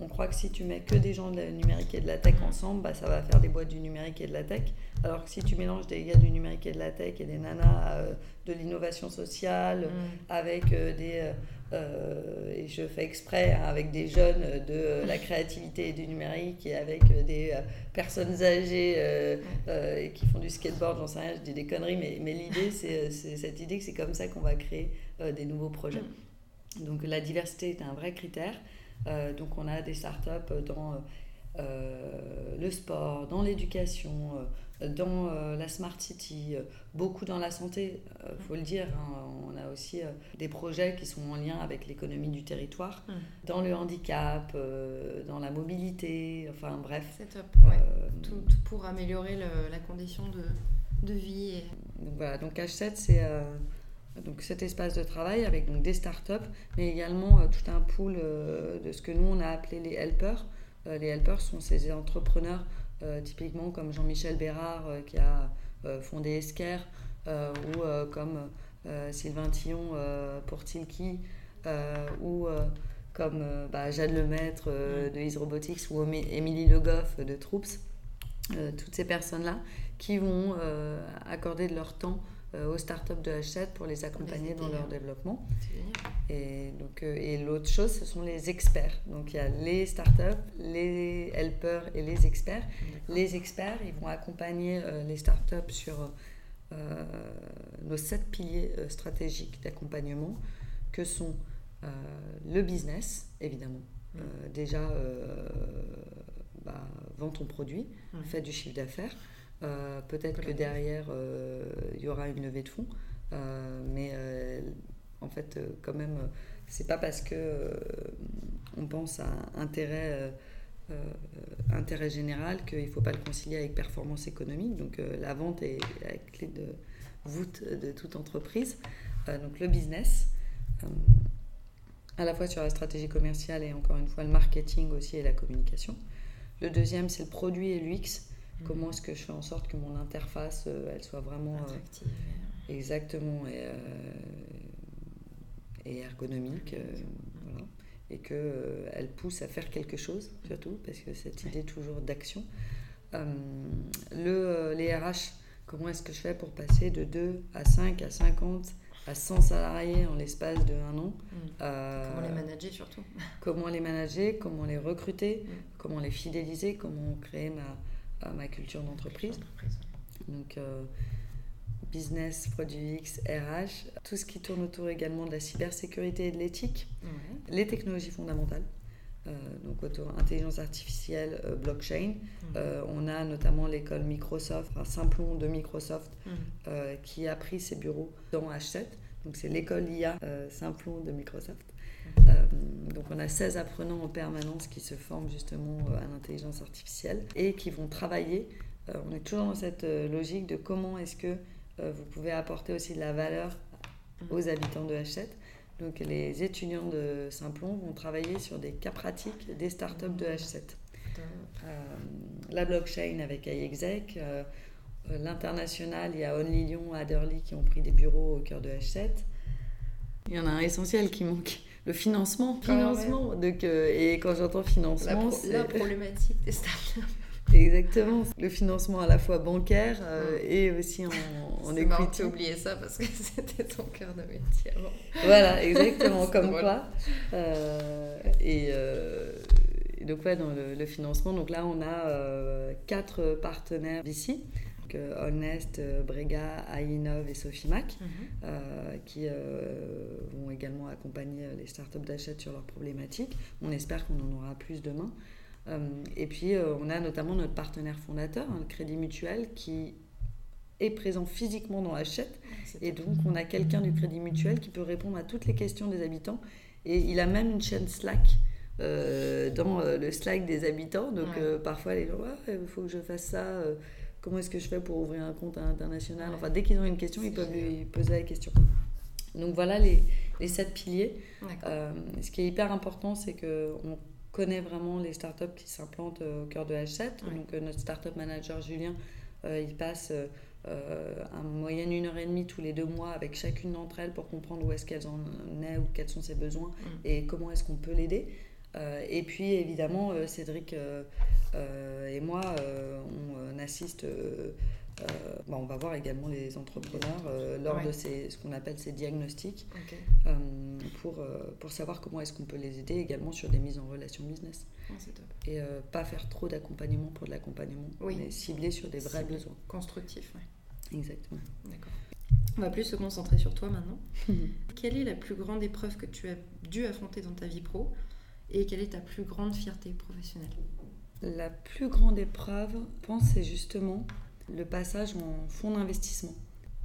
on croit que si tu mets que des gens de la numérique et de la tech ensemble, bah, ça va faire des boîtes du numérique et de la tech. Alors que si tu mélanges des gars du numérique et de la tech et des nanas euh, de l'innovation sociale, mm. avec euh, des. Euh, et je fais exprès, hein, avec des jeunes de la créativité et du numérique et avec des personnes âgées et qui font du skateboard, j'en sais rien, je dis des conneries, mais, mais l'idée, c'est cette idée que c'est comme ça qu'on va créer des nouveaux projets. Mm. Donc la diversité est un vrai critère. Euh, donc on a des startups dans euh, le sport, dans l'éducation, euh, dans la smart city, beaucoup dans la santé, il faut le dire. Hein. on a aussi des projets qui sont en lien avec l'économie du territoire, hum. dans le handicap, dans la mobilité, enfin bref. C'est top, tout, pour améliorer la condition de, de vie. Donc voilà, donc H7 c'est donc cet espace de travail avec donc des startups, mais également euh, tout un pool euh, de ce que nous on a appelé les helpers. Euh, les helpers sont ces entrepreneurs typiquement comme Jean-Michel Bérard qui a fondé Esker ou comme Sylvain Tillon pour Tilki ou comme bah, Jade Lemaître de Is Robotics ou Émilie Le Goff de Troops. toutes ces personnes-là qui vont accorder de leur temps euh, aux startups de H7 pour les accompagner dans leur développement. Et, donc, euh, et l'autre chose, ce sont les experts. Donc il y a les startups, les helpers et les experts. Les experts, ils vont accompagner euh, les startups sur nos sept piliers stratégiques d'accompagnement, que sont le business, évidemment. déjà, bah, vends ton produit, fais du chiffre d'affaires. Euh, peut-être que derrière, euh, il y aura une levée de fonds. Euh, mais en fait, quand même, c'est pas parce que on pense à intérêt, intérêt général qu'il ne faut pas le concilier avec performance économique. Donc la vente est la clé de voûte de toute entreprise. donc le business, à la fois sur la stratégie commerciale et encore une fois le marketing aussi et la communication. Le deuxième, c'est le produit et l'UX. Comment est-ce que je fais en sorte que mon interface, euh, elle soit vraiment... Euh, exactement. Et, euh, et ergonomique. voilà. Et qu'elle pousse à faire quelque chose, surtout, parce que cette idée toujours d'action. le, les RH, comment est-ce que je fais pour passer de 2 à 5 à 50 à 100 salariés en l'espace de un an. Mm. comment les manager surtout Comment les manager, comment les recruter, mm. comment les fidéliser, comment créer ma, ma culture d'entreprise. Donc, business, produit X, RH, tout ce qui tourne autour également de la cybersécurité et de l'éthique, les technologies fondamentales. Euh, donc autour intelligence artificielle, euh, blockchain. Euh, on a notamment l'école Microsoft, enfin Simplon de Microsoft, qui a pris ses bureaux dans H7. Donc c'est l'école IA Simplon de Microsoft. Donc on a 16 apprenants en permanence qui se forment justement à l'intelligence artificielle et qui vont travailler. on est toujours dans cette logique de comment est-ce que vous pouvez apporter aussi de la valeur aux habitants de H7 donc les étudiants de Simplon vont travailler sur des cas pratiques des startups de H7. Euh, la blockchain avec iExec, euh, euh, l'international, il y a Only Lyon, Adderley qui ont pris des bureaux au cœur de H7. Il y en a un essentiel qui manque, le financement. Financement. Donc, et quand j'entends financement, la, la problématique des startups. Exactement. Le financement à la fois bancaire euh, et aussi en, en equity. Tu oublié ça parce que c'était ton cœur de métier avant. Voilà, exactement, comme quoi. Euh, et, euh, donc, ouais, dans le, financement, donc là, on a quatre partenaires d'ici. Honest, Brega, Ainov et Sofimac, mhm. qui vont également accompagner les startups d'achat sur leurs problématiques. On espère qu'on en aura plus demain. Euh, et puis, euh, on a notamment notre partenaire fondateur, hein, le Crédit Mutuel, qui est présent physiquement dans Hachette. Et donc, on a quelqu'un du Crédit Mutuel qui peut répondre à toutes les questions des habitants. Et il a même une chaîne Slack euh, dans le Slack des habitants. Donc, parfois, les gens, il faut que je fasse ça. Comment est-ce que je fais pour ouvrir un compte international? Enfin, dès qu'ils ont une question, ils peuvent lui poser la question. Donc, voilà les, les sept piliers. ce qui est hyper important, c'est qu'on connaît vraiment les startups qui s'implantent euh, au cœur de H7. Donc, euh, notre startup manager Julien, euh, il passe en moyenne une heure et demie tous les deux mois avec chacune d'entre elles pour comprendre où est-ce qu'elles en est ou quels sont ses besoins mm. et comment est-ce qu'on peut l'aider. Et puis évidemment, Cédric et moi, on assiste euh, bah, on va voir également les entrepreneurs euh, lors de ces, ce qu'on appelle ces diagnostics euh, pour, pour savoir comment est-ce qu'on peut les aider également sur des mises en relation business. Ah, Et pas faire trop d'accompagnement pour de l'accompagnement, mais cibler sur des vrais besoins. Constructif, oui. Exactement. D'accord. On va plus se concentrer sur toi maintenant. quelle est la plus grande épreuve que tu as dû affronter dans ta vie pro et quelle est ta plus grande fierté professionnelle? La plus grande épreuve, je pense, c'est justement le passage en fonds d'investissement.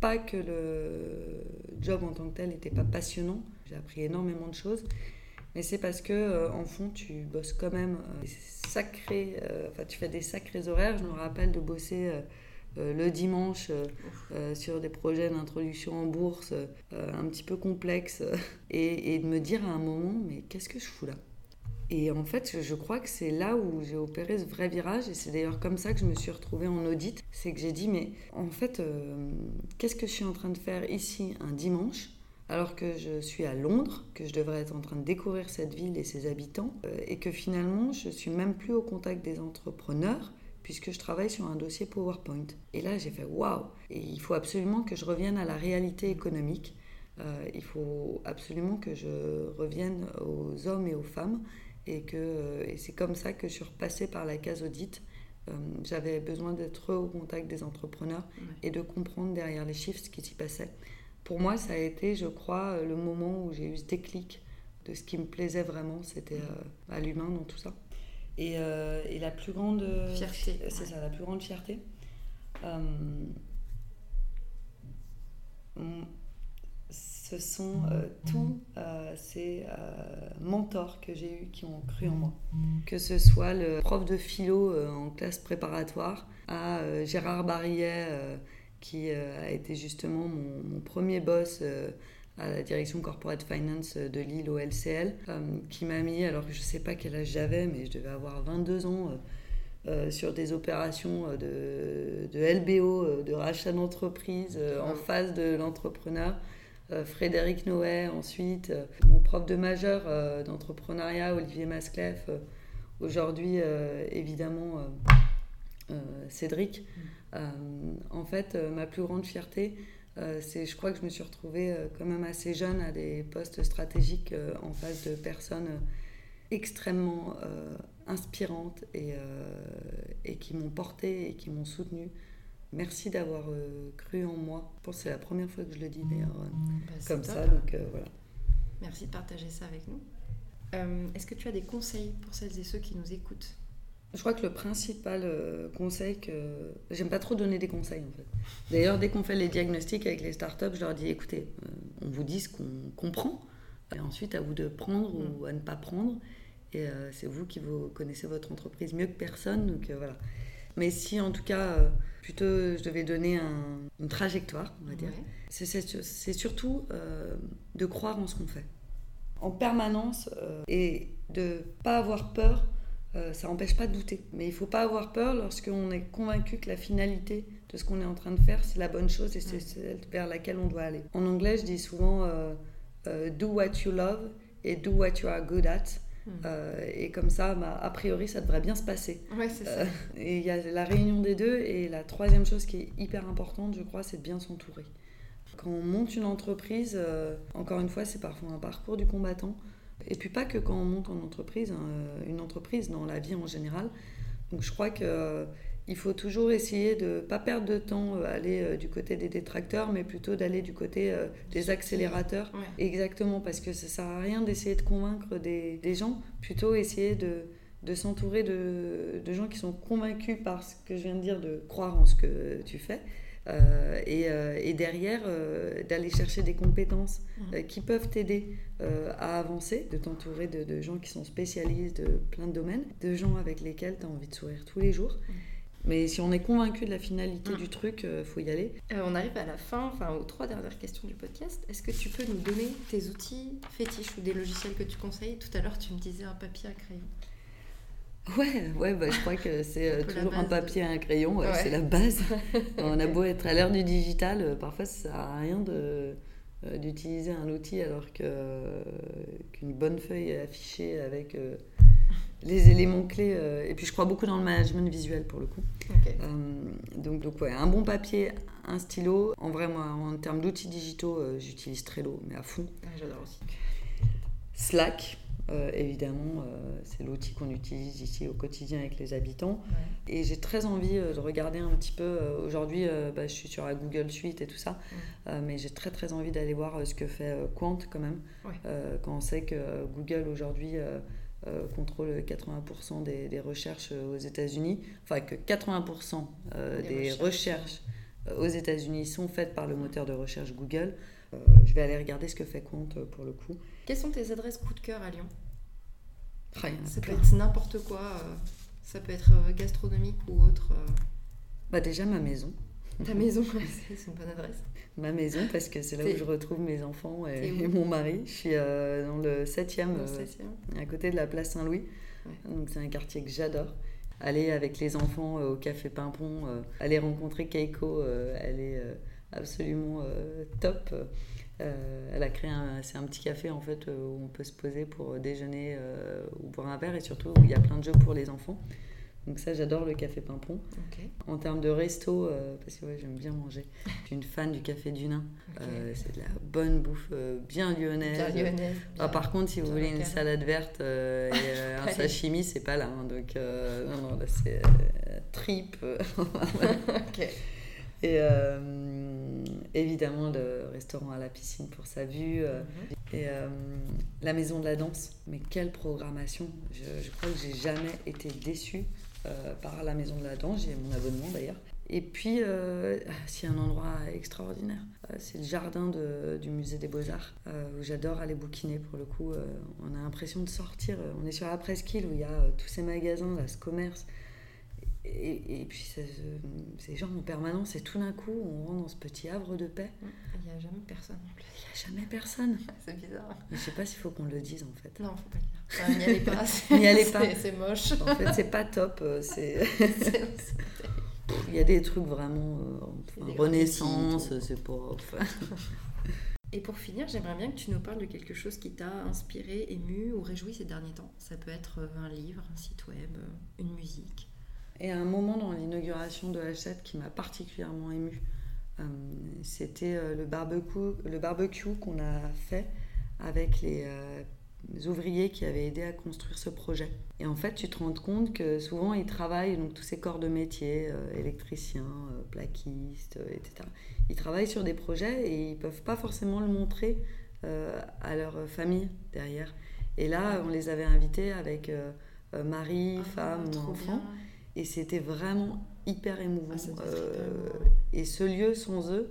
Pas que le job en tant que tel n'était pas passionnant, j'ai appris énormément de choses, mais c'est parce que euh, en fond tu bosses quand même euh, sacrés, euh, enfin tu fais des sacrés horaires. Je me rappelle de bosser le dimanche sur des projets d'introduction en bourse un petit peu complexes et, et de me dire à un moment mais qu'est-ce que je fous là? Et en fait, je crois que c'est là où j'ai opéré ce vrai virage, et c'est d'ailleurs comme ça que je me suis retrouvée en audit. C'est que j'ai dit, mais en fait, euh, qu'est-ce que je suis en train de faire ici un dimanche alors que je suis à Londres, que je devrais être en train de découvrir cette ville et ses habitants, euh, et que finalement, je suis même plus au contact des entrepreneurs, puisque je travaille sur un dossier PowerPoint. Et là, j'ai fait waouh il faut absolument que je revienne à la réalité économique. Euh, il faut absolument que je revienne aux hommes et aux femmes et, que, et c'est comme ça que je suis repassée par la case audit. Euh, j'avais besoin d'être au contact des entrepreneurs et de comprendre derrière les chiffres ce qui s'y passait. Pour moi, ça a été, je crois, le moment où j'ai eu ce déclic de ce qui me plaisait vraiment, c'était euh, à l'humain dans tout ça. Et, euh, et, la plus grande fierté, c'est ça, la plus grande fierté ce sont euh, tous euh, ces euh, mentors que j'ai eus qui ont cru en moi. Que ce soit le prof de philo en classe préparatoire, à Gérard Barillet, qui a été justement mon, premier boss à la direction corporate finance de Lille au LCL, qui m'a mis, alors je ne sais pas quel âge j'avais, mais je devais avoir 22 ans. sur des opérations de, de LBO, de rachat d'entreprise en face de l'entrepreneur. Euh, Frédéric Noé, ensuite euh, mon prof de majeur euh, d'entrepreneuriat, Olivier Masclef, aujourd'hui évidemment Cédric. Mm. en fait, ma plus grande fierté, c'est, je crois que je me suis retrouvée quand même assez jeune à des postes stratégiques en face de personnes extrêmement inspirantes et, et qui m'ont portée et qui m'ont soutenue. Merci d'avoir cru en moi. Je pense que c'est la première fois que je le dis d'ailleurs bah, comme ça. Donc voilà. Merci de partager ça avec nous. Euh, est-ce que tu as des conseils pour celles et ceux qui nous écoutent? Je crois que le principal euh, conseil que. J'aime pas trop donner des conseils en fait. D'ailleurs, dès qu'on fait les diagnostics avec les startups, je leur dis écoutez, euh, on vous dit ce qu'on comprend, et ensuite à vous de prendre ou mm. à ne pas prendre. Et c'est vous qui vous connaissez votre entreprise mieux que personne. Donc voilà. Mais si en tout cas, plutôt je devais donner une trajectoire, on va dire, c'est surtout de croire en ce qu'on fait en permanence euh, et de pas avoir peur, euh, ça n'empêche pas de douter. Mais il faut pas avoir peur lorsqu'on est convaincu que la finalité de ce qu'on est en train de faire, c'est la bonne chose et c'est celle vers laquelle on doit aller. En anglais, je dis souvent euh, do what you love et do what you are good at. Hmm. et comme ça, bah, a priori, ça devrait bien se passer. Ouais, ça. et il y a la réunion des deux. Et la troisième chose qui est hyper importante, je crois, c'est de bien s'entourer. Quand on monte une entreprise, euh, encore une fois, c'est parfois un parcours du combattant. Et puis pas que quand on monte en entreprise, hein, euh, une entreprise dans la vie en général. Donc je crois qu'il euh, faut toujours essayer de ne pas perdre de temps, aller du côté des détracteurs, mais plutôt d'aller du côté des accélérateurs. Exactement, parce que ça sert à rien d'essayer de convaincre des, gens, plutôt essayer de, de s'entourer de, de, gens qui sont convaincus par ce que je viens de dire, de croire en ce que tu fais. Euh, euh, et, derrière, euh, d'aller chercher des compétences mmh. qui peuvent t'aider à avancer, de t'entourer de, gens qui sont spécialistes de plein de domaines, de gens avec lesquels tu as envie de sourire tous les jours. Mmh. Mais si on est convaincu de la finalité mmh. du truc, il faut y aller. on arrive à la fin, enfin aux trois dernières questions du podcast. Est-ce que tu peux nous donner tes outils fétiches ou des logiciels que tu conseilles? Tout à l'heure, tu me disais un papier à crayon. Ouais, ouais bah, je crois que c'est euh, toujours un papier et un crayon, c'est la base. On a beau être à l'ère du digital, euh, parfois ça sert à rien de, euh, d'utiliser un outil alors que, qu'une bonne feuille affichée avec les éléments clés. et puis je crois beaucoup dans le management visuel pour le coup. donc, donc ouais, un bon papier, un stylo. En vrai, moi, en termes d'outils digitaux, j'utilise Trello, mais à fond. j'adore aussi. Slack, euh, évidemment, euh, c'est l'outil qu'on utilise ici au quotidien avec les habitants. Et j'ai très envie euh, de regarder un petit peu. Aujourd'hui, bah, je suis sur la Google Suite et tout ça, mais j'ai très très envie d'aller voir ce que fait Quant quand même. quand on sait que Google aujourd'hui contrôle 80% des, recherches aux États-Unis, enfin que 80% des, recherches, aux États-Unis sont faites par le moteur de recherche Google. je vais aller regarder ce que fait Quant pour le coup. Quelles sont tes adresses coup de cœur à Lyon? Ça peut être n'importe quoi. Euh, ça peut être euh, gastronomique ou autre. Euh. Bah déjà ma maison. Ta maison, c'est une bonne adresse. Ma maison, parce que c'est là où je retrouve mes enfants et, mon mari. Je suis dans le 7e, à côté de la place Saint-Louis. Donc c'est un quartier que j'adore. Aller avec les enfants au café Pimpon, aller rencontrer Keiko, elle est absolument top. Euh, elle a créé un, c'est un petit café en fait euh, où on peut se poser pour déjeuner euh, ou boire un verre et surtout où il y a plein de jeux pour les enfants. Donc ça, j'adore le café Pimpon. En termes de resto, parce que j'aime bien manger, je suis une fan du café du Nain. c'est de la bonne bouffe bien lyonnaise. Ah, par contre, si vous voulez une salade verte et un sashimi, c'est pas là. Hein. donc non, non, là c'est tripe. Et évidemment le restaurant à la piscine pour sa vue euh, mhm. et euh, la maison de la danse. Mais quelle programmation je, crois que j'ai jamais été déçue euh, par la maison de la danse. J'ai mon abonnement d'ailleurs. Et puis, c'est un endroit extraordinaire. c'est le jardin du musée des beaux-arts, où j'adore aller bouquiner pour le coup. on a l'impression de sortir. On est sur la presqu'île où il y a tous ces magasins, là, ce commerce. Et, puis ces gens en permanence, et tout d'un coup, on rentre dans ce petit havre de paix. Il n'y a jamais personne Il n'y a jamais personne. c'est bizarre. je ne sais pas s'il faut qu'on le dise en fait. Non, il ne faut pas le dire. N'y allez pas. N'y allez pas. C'est moche. En fait, c'est pas top. Euh, c'est. Il y a des trucs vraiment. Euh, renaissance, c'est pas. Et pour finir, j'aimerais bien que tu nous parles de quelque chose qui t'a inspiré, ému ou réjoui ces derniers temps. Ça peut être euh, un livre, un site web, une musique et un moment dans l'inauguration de H7 qui m'a particulièrement émue, C'était le barbecue, le barbecue qu'on a fait avec les ouvriers qui avaient aidé à construire ce projet. Et en fait, tu te rends compte que souvent, ils travaillent, donc tous ces corps de métier, euh, électriciens, euh, plaquistes, euh, etc. Ils travaillent sur des projets et ils peuvent pas forcément le montrer à leur famille derrière. Et là, on les avait invités avec mari, ah, femme enfant. Et c'était vraiment hyper émouvant. Ah, et ce lieu, sans eux,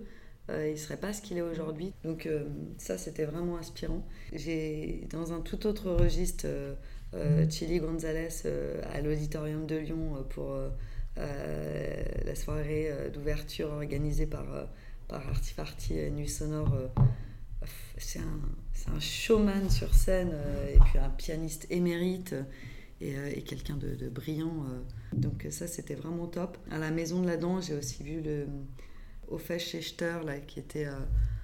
euh, il ne serait pas ce qu'il est aujourd'hui. Donc euh, ça, c'était vraiment inspirant. J'ai, dans un tout autre registre, euh, Chili Gonzalez à l'Auditorium de Lyon pour la soirée d'ouverture organisée par, par Artifarty Nuit Sonore. c'est un, un, showman sur scène et puis un pianiste émérite et, et quelqu'un de, brillant. donc ça, c'était vraiment top. À la Maison de la Danse, j'ai aussi vu le au Schechter, là, qui, était, euh,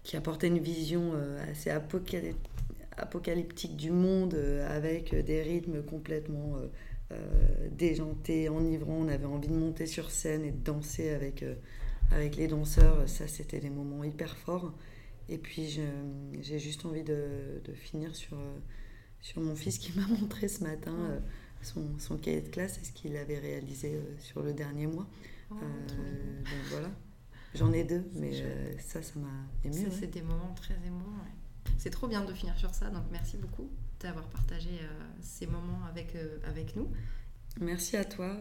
qui apportait une vision euh, assez apocalyptique du monde, euh, avec des rythmes complètement déjantés, enivrants. On avait envie de monter sur scène et de danser avec, avec les danseurs. Ça, c'était des moments hyper forts. Et puis, j'ai juste envie de, de, finir sur, sur mon fils qui m'a montré ce matin son, son, cahier de classe et ce qu'il avait réalisé sur le dernier mois. Oh, donc voilà. J'en ai deux, mais euh, ça, ça m'a ému. Ça, c'est des moments très émouvants. C'est trop bien de finir sur ça, donc merci beaucoup d'avoir partagé euh, ces moments avec, euh, avec nous. Merci à toi.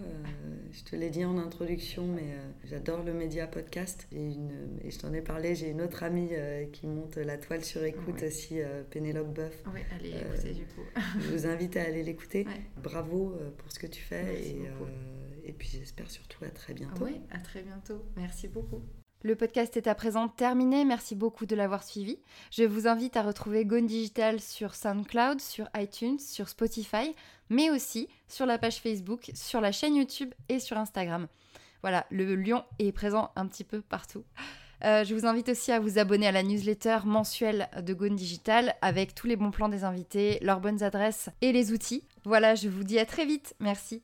je te l'ai dit en introduction, mais j'adore le média podcast. Et, une, et je t'en ai parlé, j'ai une autre amie qui monte la toile sur écoute aussi, Pénélope Boeuf. Oui, allez écouter du coup. je vous invite à aller l'écouter. Bravo pour ce que tu fais. et, et puis j'espère surtout à très bientôt. Oui, à très bientôt. Merci beaucoup. Le podcast est à présent terminé, merci beaucoup de l'avoir suivi. Je vous invite à retrouver Gone Digital sur SoundCloud, sur iTunes, sur Spotify, mais aussi sur la page Facebook, sur la chaîne YouTube et sur Instagram. Voilà, le lion est présent un petit peu partout. Euh, je vous invite aussi à vous abonner à la newsletter mensuelle de Gone Digital avec tous les bons plans des invités, leurs bonnes adresses et les outils. Voilà, je vous dis à très vite. Merci.